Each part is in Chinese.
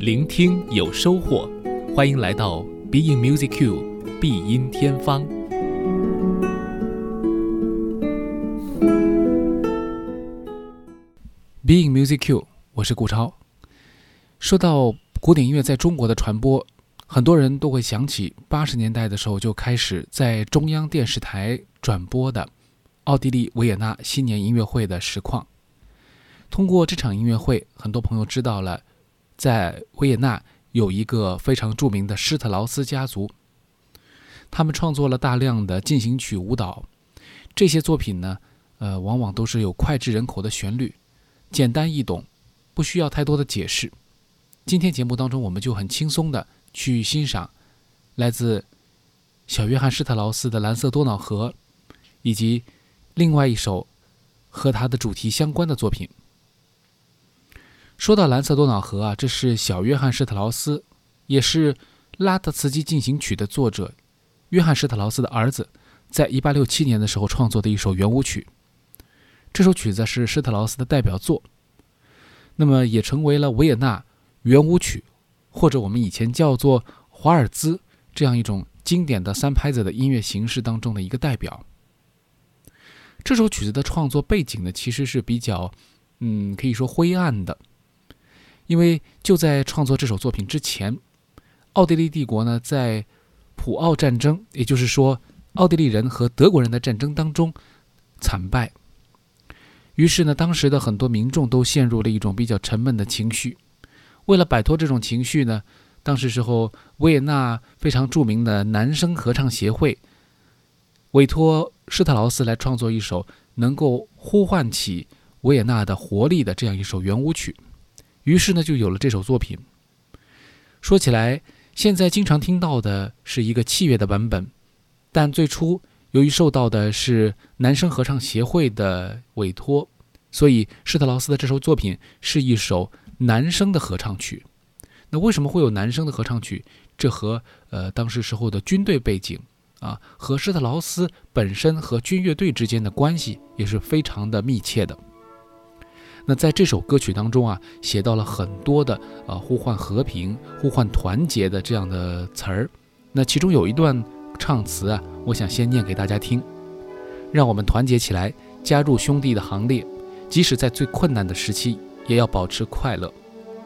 聆听有收获，欢迎来到 Being Music Q 必音天方。Being Music Q，我是顾超。说到古典音乐在中国的传播，很多人都会想起八十年代的时候就开始在中央电视台转播的奥地利维也纳新年音乐会的实况。通过这场音乐会，很多朋友知道了，在维也纳有一个非常著名的施特劳斯家族，他们创作了大量的进行曲舞蹈。这些作品呢，呃，往往都是有脍炙人口的旋律，简单易懂，不需要太多的解释。今天节目当中，我们就很轻松的去欣赏来自小约翰施特劳斯的《蓝色多瑙河》，以及另外一首和他的主题相关的作品。说到蓝色多瑙河啊，这是小约翰施特劳斯，也是拉特茨基进行曲的作者约翰施特劳斯的儿子，在一八六七年的时候创作的一首圆舞曲。这首曲子是施特劳斯的代表作，那么也成为了维也纳圆舞曲，或者我们以前叫做华尔兹这样一种经典的三拍子的音乐形式当中的一个代表。这首曲子的创作背景呢，其实是比较，嗯，可以说灰暗的。因为就在创作这首作品之前，奥地利帝国呢在普奥战争，也就是说奥地利人和德国人的战争当中惨败。于是呢，当时的很多民众都陷入了一种比较沉闷的情绪。为了摆脱这种情绪呢，当时时候维也纳非常著名的男声合唱协会委托施特劳斯来创作一首能够呼唤起维也纳的活力的这样一首圆舞曲。于是呢，就有了这首作品。说起来，现在经常听到的是一个器乐的版本，但最初由于受到的是男声合唱协会的委托，所以施特劳斯的这首作品是一首男声的合唱曲。那为什么会有男声的合唱曲？这和呃当时时候的军队背景啊，和施特劳斯本身和军乐队之间的关系也是非常的密切的。那在这首歌曲当中啊，写到了很多的呃呼唤和平、呼唤团结的这样的词儿。那其中有一段唱词啊，我想先念给大家听：让我们团结起来，加入兄弟的行列，即使在最困难的时期，也要保持快乐。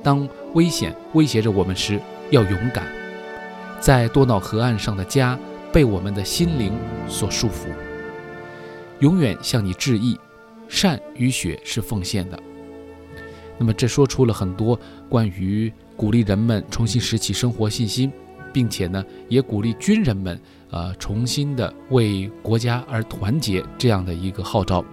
当危险威胁着我们时，要勇敢。在多瑙河岸上的家，被我们的心灵所束缚。永远向你致意，善与血是奉献的。那么，这说出了很多关于鼓励人们重新拾起生活信心，并且呢，也鼓励军人们呃重新的为国家而团结这样的一个号召。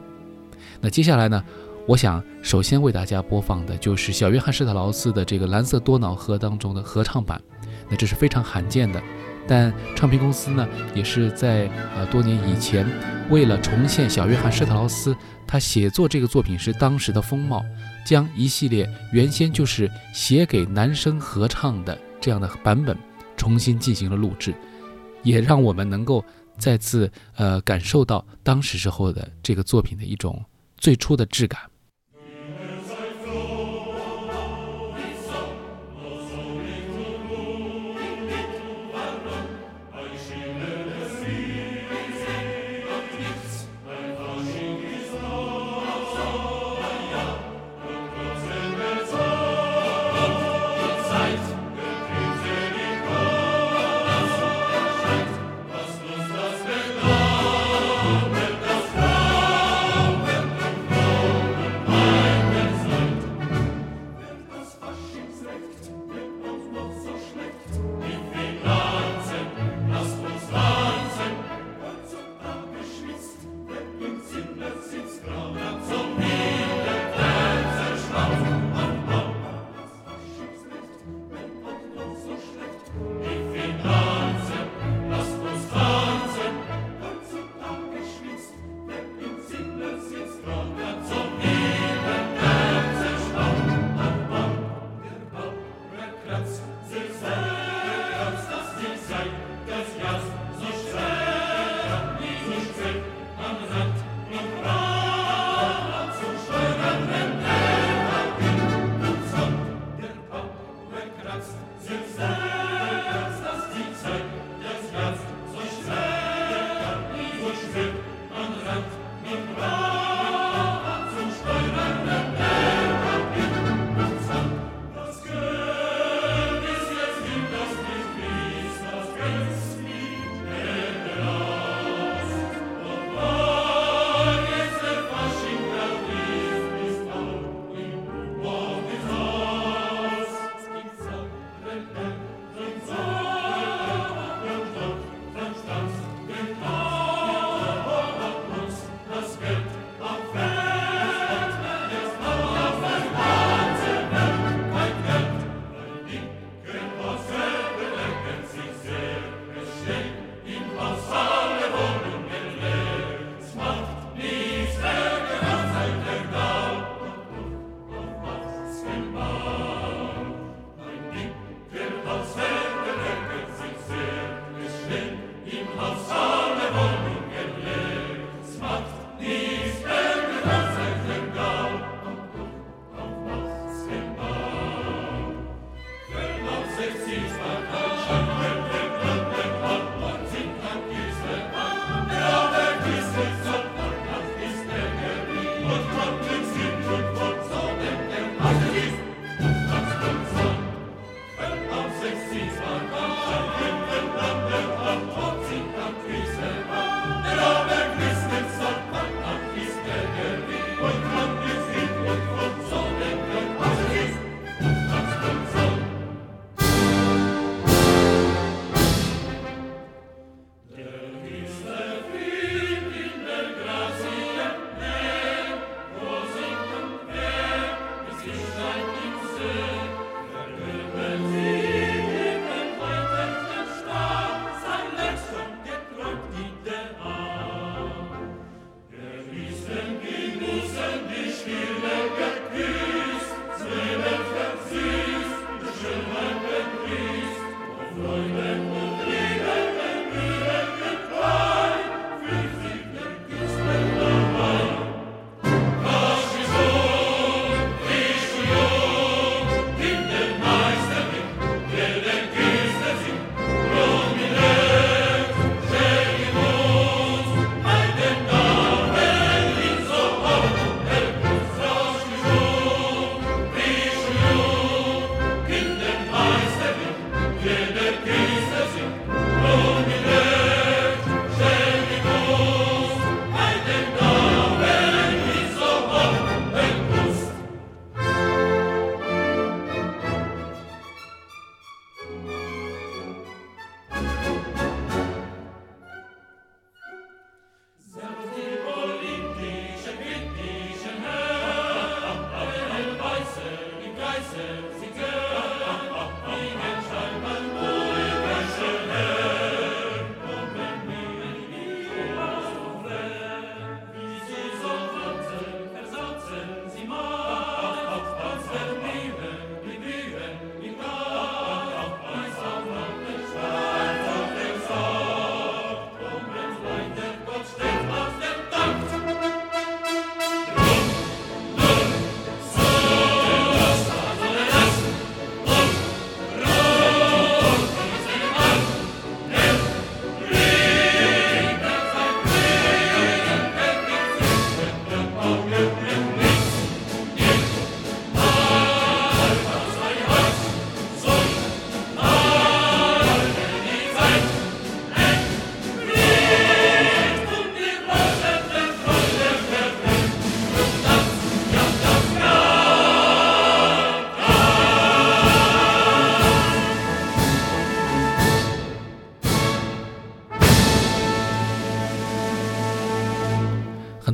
那接下来呢，我想首先为大家播放的就是小约翰施特劳斯的这个《蓝色多瑙河》当中的合唱版。那这是非常罕见的，但唱片公司呢，也是在呃多年以前，为了重现小约翰施特劳斯他写作这个作品时当时的风貌。将一系列原先就是写给男生合唱的这样的版本重新进行了录制，也让我们能够再次呃感受到当时时候的这个作品的一种最初的质感。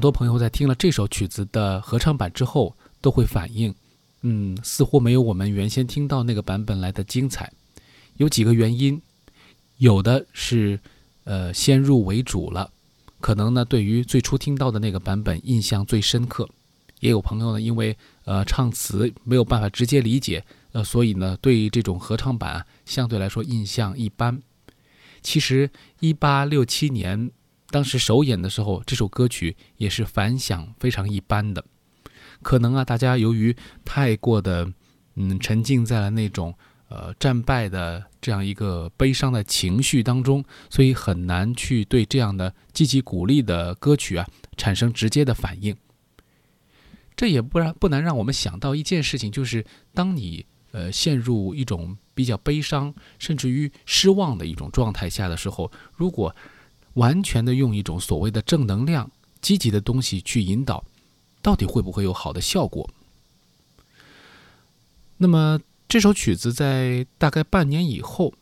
很多朋友在听了这首曲子的合唱版之后，都会反映，嗯，似乎没有我们原先听到那个版本来的精彩。有几个原因，有的是，呃，先入为主了，可能呢对于最初听到的那个版本印象最深刻。也有朋友呢，因为呃唱词没有办法直接理解，呃，所以呢对这种合唱版相对来说印象一般。其实，一八六七年。当时首演的时候，这首歌曲也是反响非常一般的。可能啊，大家由于太过的嗯沉浸在了那种呃战败的这样一个悲伤的情绪当中，所以很难去对这样的积极鼓励的歌曲啊产生直接的反应。这也不然不难让我们想到一件事情，就是当你呃陷入一种比较悲伤甚至于失望的一种状态下的时候，如果完全的用一种所谓的正能量、积极的东西去引导，到底会不会有好的效果？那么这首曲子在大概半年以后，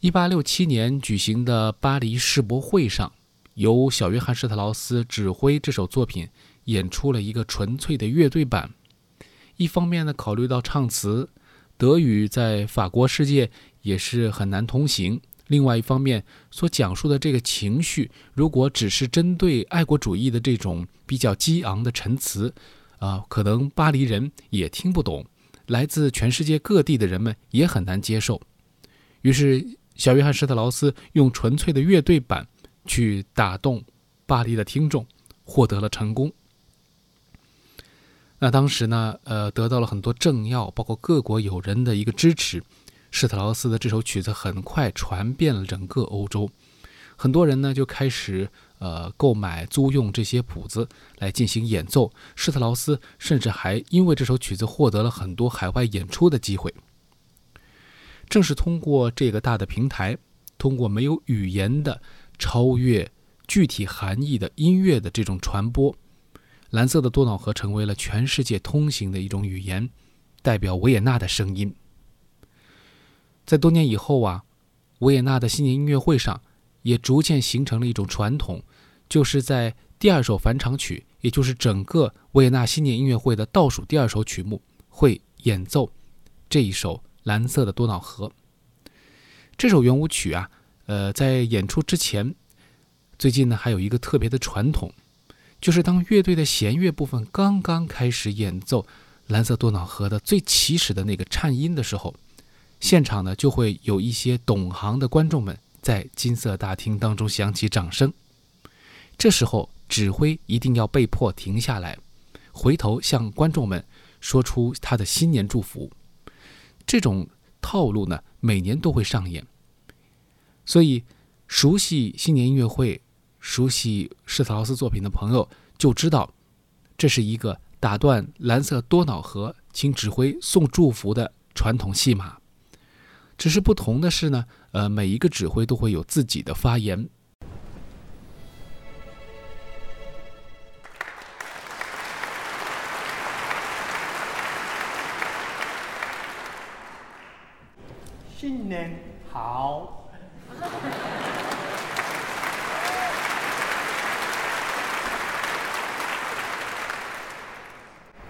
一八六七年举行的巴黎世博会上，由小约翰施特劳斯指挥这首作品演出了一个纯粹的乐队版。一方面呢，考虑到唱词，德语在法国世界也是很难通行。另外一方面，所讲述的这个情绪，如果只是针对爱国主义的这种比较激昂的陈词，啊，可能巴黎人也听不懂，来自全世界各地的人们也很难接受。于是，小约翰施特劳斯用纯粹的乐队版去打动巴黎的听众，获得了成功。那当时呢，呃，得到了很多政要，包括各国友人的一个支持。施特劳斯的这首曲子很快传遍了整个欧洲，很多人呢就开始呃购买租用这些谱子来进行演奏。施特劳斯甚至还因为这首曲子获得了很多海外演出的机会。正是通过这个大的平台，通过没有语言的超越具体含义的音乐的这种传播，蓝色的多瑙河成为了全世界通行的一种语言，代表维也纳的声音。在多年以后啊，维也纳的新年音乐会上，也逐渐形成了一种传统，就是在第二首返场曲，也就是整个维也纳新年音乐会的倒数第二首曲目，会演奏这一首《蓝色的多瑙河》。这首圆舞曲啊，呃，在演出之前，最近呢还有一个特别的传统，就是当乐队的弦乐部分刚刚开始演奏《蓝色多瑙河》的最起始的那个颤音的时候。现场呢，就会有一些懂行的观众们在金色大厅当中响起掌声。这时候，指挥一定要被迫停下来，回头向观众们说出他的新年祝福。这种套路呢，每年都会上演。所以，熟悉新年音乐会、熟悉施特劳斯作品的朋友就知道，这是一个打断蓝色多瑙河，请指挥送祝福的传统戏码。只是不同的是呢，呃，每一个指挥都会有自己的发言。新年好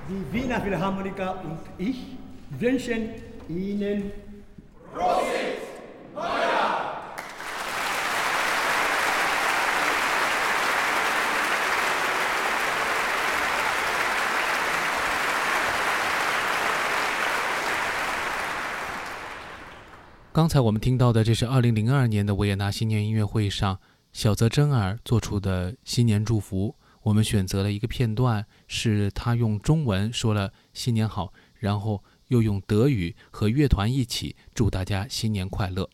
！Die Wiener Philharmoniker und ich wünschen Ihnen “刚才我们听到的，这是2002年的维也纳新年音乐会上小泽征尔做出的新年祝福。我们选择了一个片段，是他用中文说了“新年好”，然后又用德语和乐团一起祝大家新年快乐。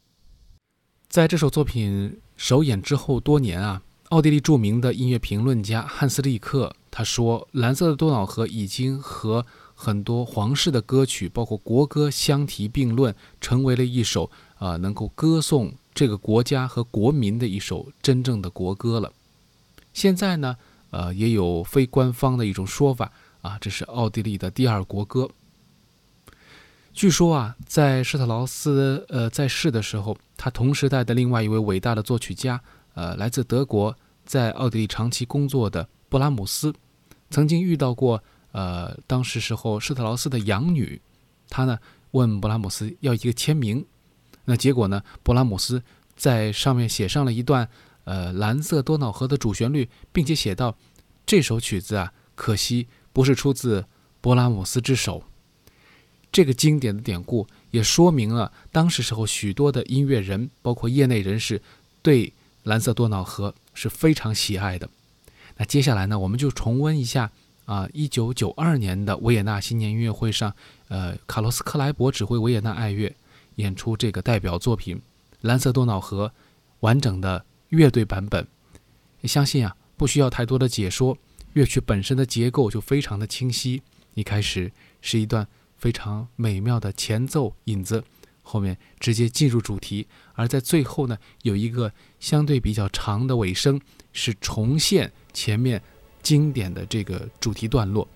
在这首作品首演之后多年啊，奥地利著名的音乐评论家汉斯利克他说：“蓝色的多瑙河已经和很多皇室的歌曲，包括国歌相提并论，成为了一首啊能够歌颂这个国家和国民的一首真正的国歌了。”现在呢？呃，也有非官方的一种说法啊，这是奥地利的第二国歌。据说啊，在施特劳斯呃在世的时候，他同时代的另外一位伟大的作曲家，呃，来自德国，在奥地利长期工作的布拉姆斯，曾经遇到过呃当时时候施特劳斯的养女，他呢问布拉姆斯要一个签名，那结果呢，布拉姆斯在上面写上了一段。呃，蓝色多瑙河的主旋律，并且写到，这首曲子啊，可惜不是出自勃拉姆斯之手。这个经典的典故也说明了当时时候许多的音乐人，包括业内人士，对蓝色多瑙河是非常喜爱的。那接下来呢，我们就重温一下啊，一九九二年的维也纳新年音乐会上，呃，卡洛斯克莱伯指挥维也纳爱乐演出这个代表作品《蓝色多瑙河》，完整的。乐队版本，相信啊，不需要太多的解说，乐曲本身的结构就非常的清晰。一开始是一段非常美妙的前奏引子，后面直接进入主题，而在最后呢，有一个相对比较长的尾声，是重现前面经典的这个主题段落。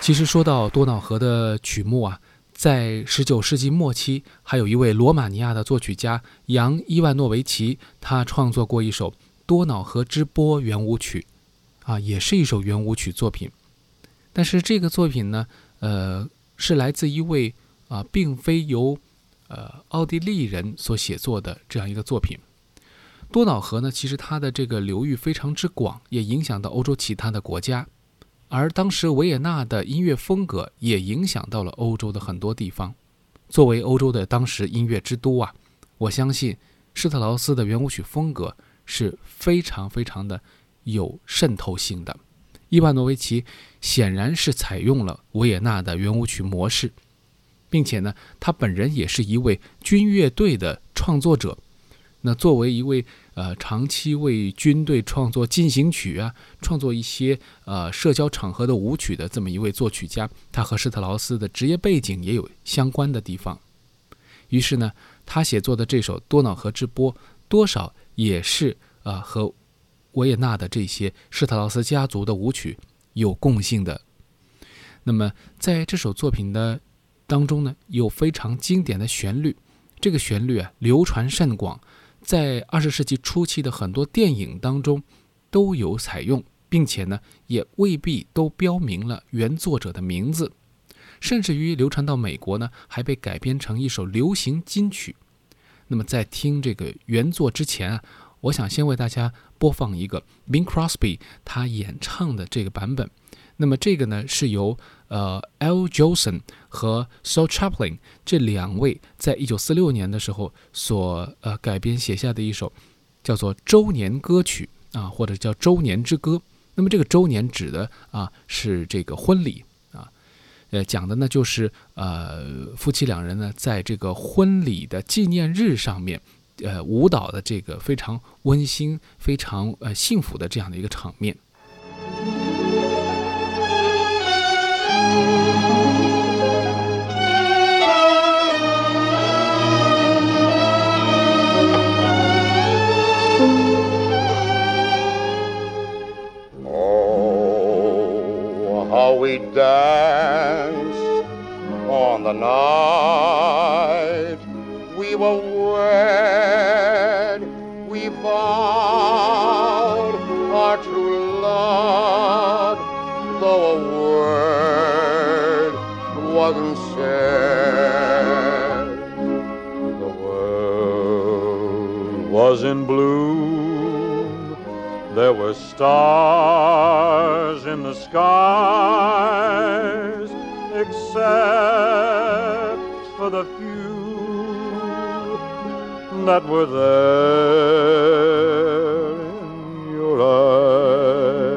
其实说到多瑙河的曲目啊，在19世纪末期，还有一位罗马尼亚的作曲家扬·伊万诺维奇，他创作过一首《多瑙河之波》圆舞曲，啊，也是一首圆舞曲作品。但是这个作品呢，呃，是来自一位啊，并非由呃奥地利人所写作的这样一个作品。多瑙河呢，其实它的这个流域非常之广，也影响到欧洲其他的国家。而当时维也纳的音乐风格也影响到了欧洲的很多地方。作为欧洲的当时音乐之都啊，我相信施特劳斯的圆舞曲风格是非常非常的有渗透性的。伊万诺维奇显然是采用了维也纳的圆舞曲模式，并且呢，他本人也是一位军乐队的创作者。那作为一位呃长期为军队创作进行曲啊，创作一些呃社交场合的舞曲的这么一位作曲家，他和施特劳斯的职业背景也有相关的地方。于是呢，他写作的这首《多瑙河之波》，多少也是啊和维也纳的这些施特劳斯家族的舞曲有共性的。那么在这首作品的当中呢，有非常经典的旋律，这个旋律啊流传甚广。在二十世纪初期的很多电影当中都有采用，并且呢，也未必都标明了原作者的名字，甚至于流传到美国呢，还被改编成一首流行金曲。那么在听这个原作之前啊，我想先为大家播放一个 Bing Crosby 他演唱的这个版本。那么这个呢，是由呃 L. Jolson 和 So Chaplin 这两位在一九四六年的时候所呃改编写下的一首叫做周年歌曲啊，或者叫周年之歌。那么这个周年指的啊是这个婚礼啊，呃讲的呢就是呃夫妻两人呢在这个婚礼的纪念日上面呃舞蹈的这个非常温馨、非常呃幸福的这样的一个场面。We danced on the night we were wed. We vowed our true love, though a word wasn't said. The world was in bloom. There were stars in the skies, except for the few that were there in your eyes.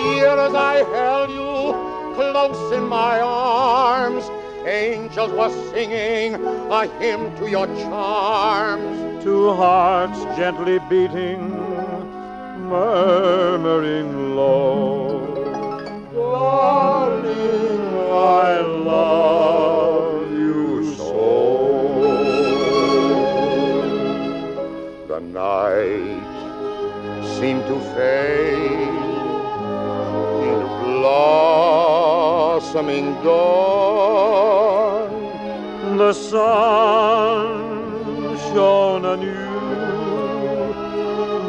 Here as I held you close in my arms, angels were singing a hymn to your charms. Two hearts gently beating, murmuring low. Darling, I love you so. The night seemed to fade into blossoming dawn. The sun shone anew,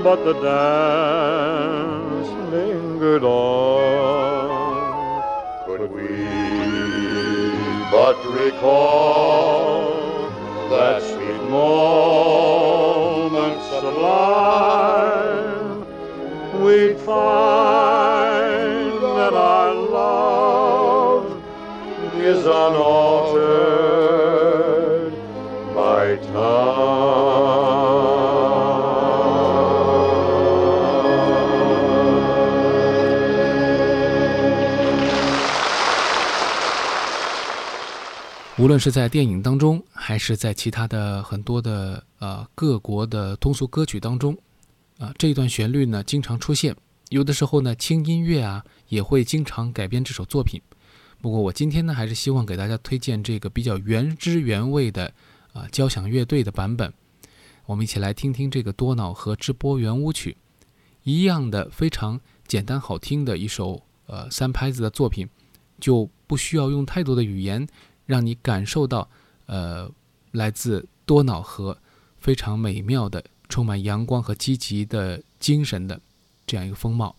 but the dance lingered on. Could we but recall that sweet moment sublime, we'd find that our love is unaltered 无论是在电影当中，还是在其他的很多的呃各国的通俗歌曲当中，啊、这一段旋律呢经常出现。有的时候呢，轻音乐啊也会经常改编这首作品。不过我今天呢，还是希望给大家推荐这个比较原汁原味的啊、交响乐队的版本。我们一起来听听这个多瑙河之波圆舞曲，一样的非常简单好听的一首呃三拍子的作品，就不需要用太多的语言，让你感受到呃来自多瑙河非常美妙的、充满阳光和积极的精神的这样一个风貌。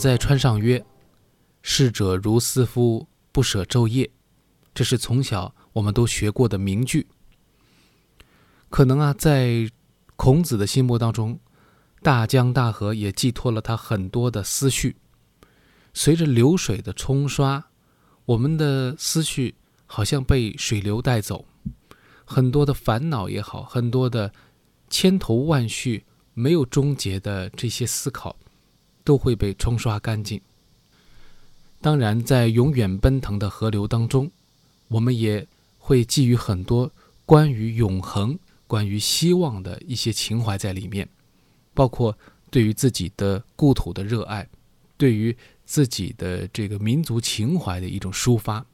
在川上曰：“逝者如斯夫，不舍昼夜。”这是从小我们都学过的名句。可能啊，在孔子的心目当中，大江大河也寄托了他很多的思绪。随着流水的冲刷，我们的思绪好像被水流带走，很多的烦恼也好，很多的千头万绪没有终结的这些思考，都会被冲刷干净。当然，在永远奔腾的河流当中，我们也会寄予很多关于永恒。关于希望的一些情怀在里面，包括对于自己的故土的热爱，对于自己的这个民族情怀的一种抒发。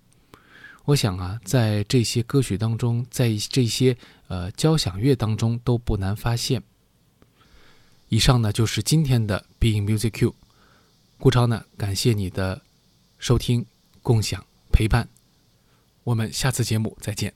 我想啊，在这些歌曲当中，在这些呃交响乐当中都不难发现。以上呢，就是今天的 Being Music Q。顾超呢，感谢你的收听、共享、陪伴，我们下次节目再见。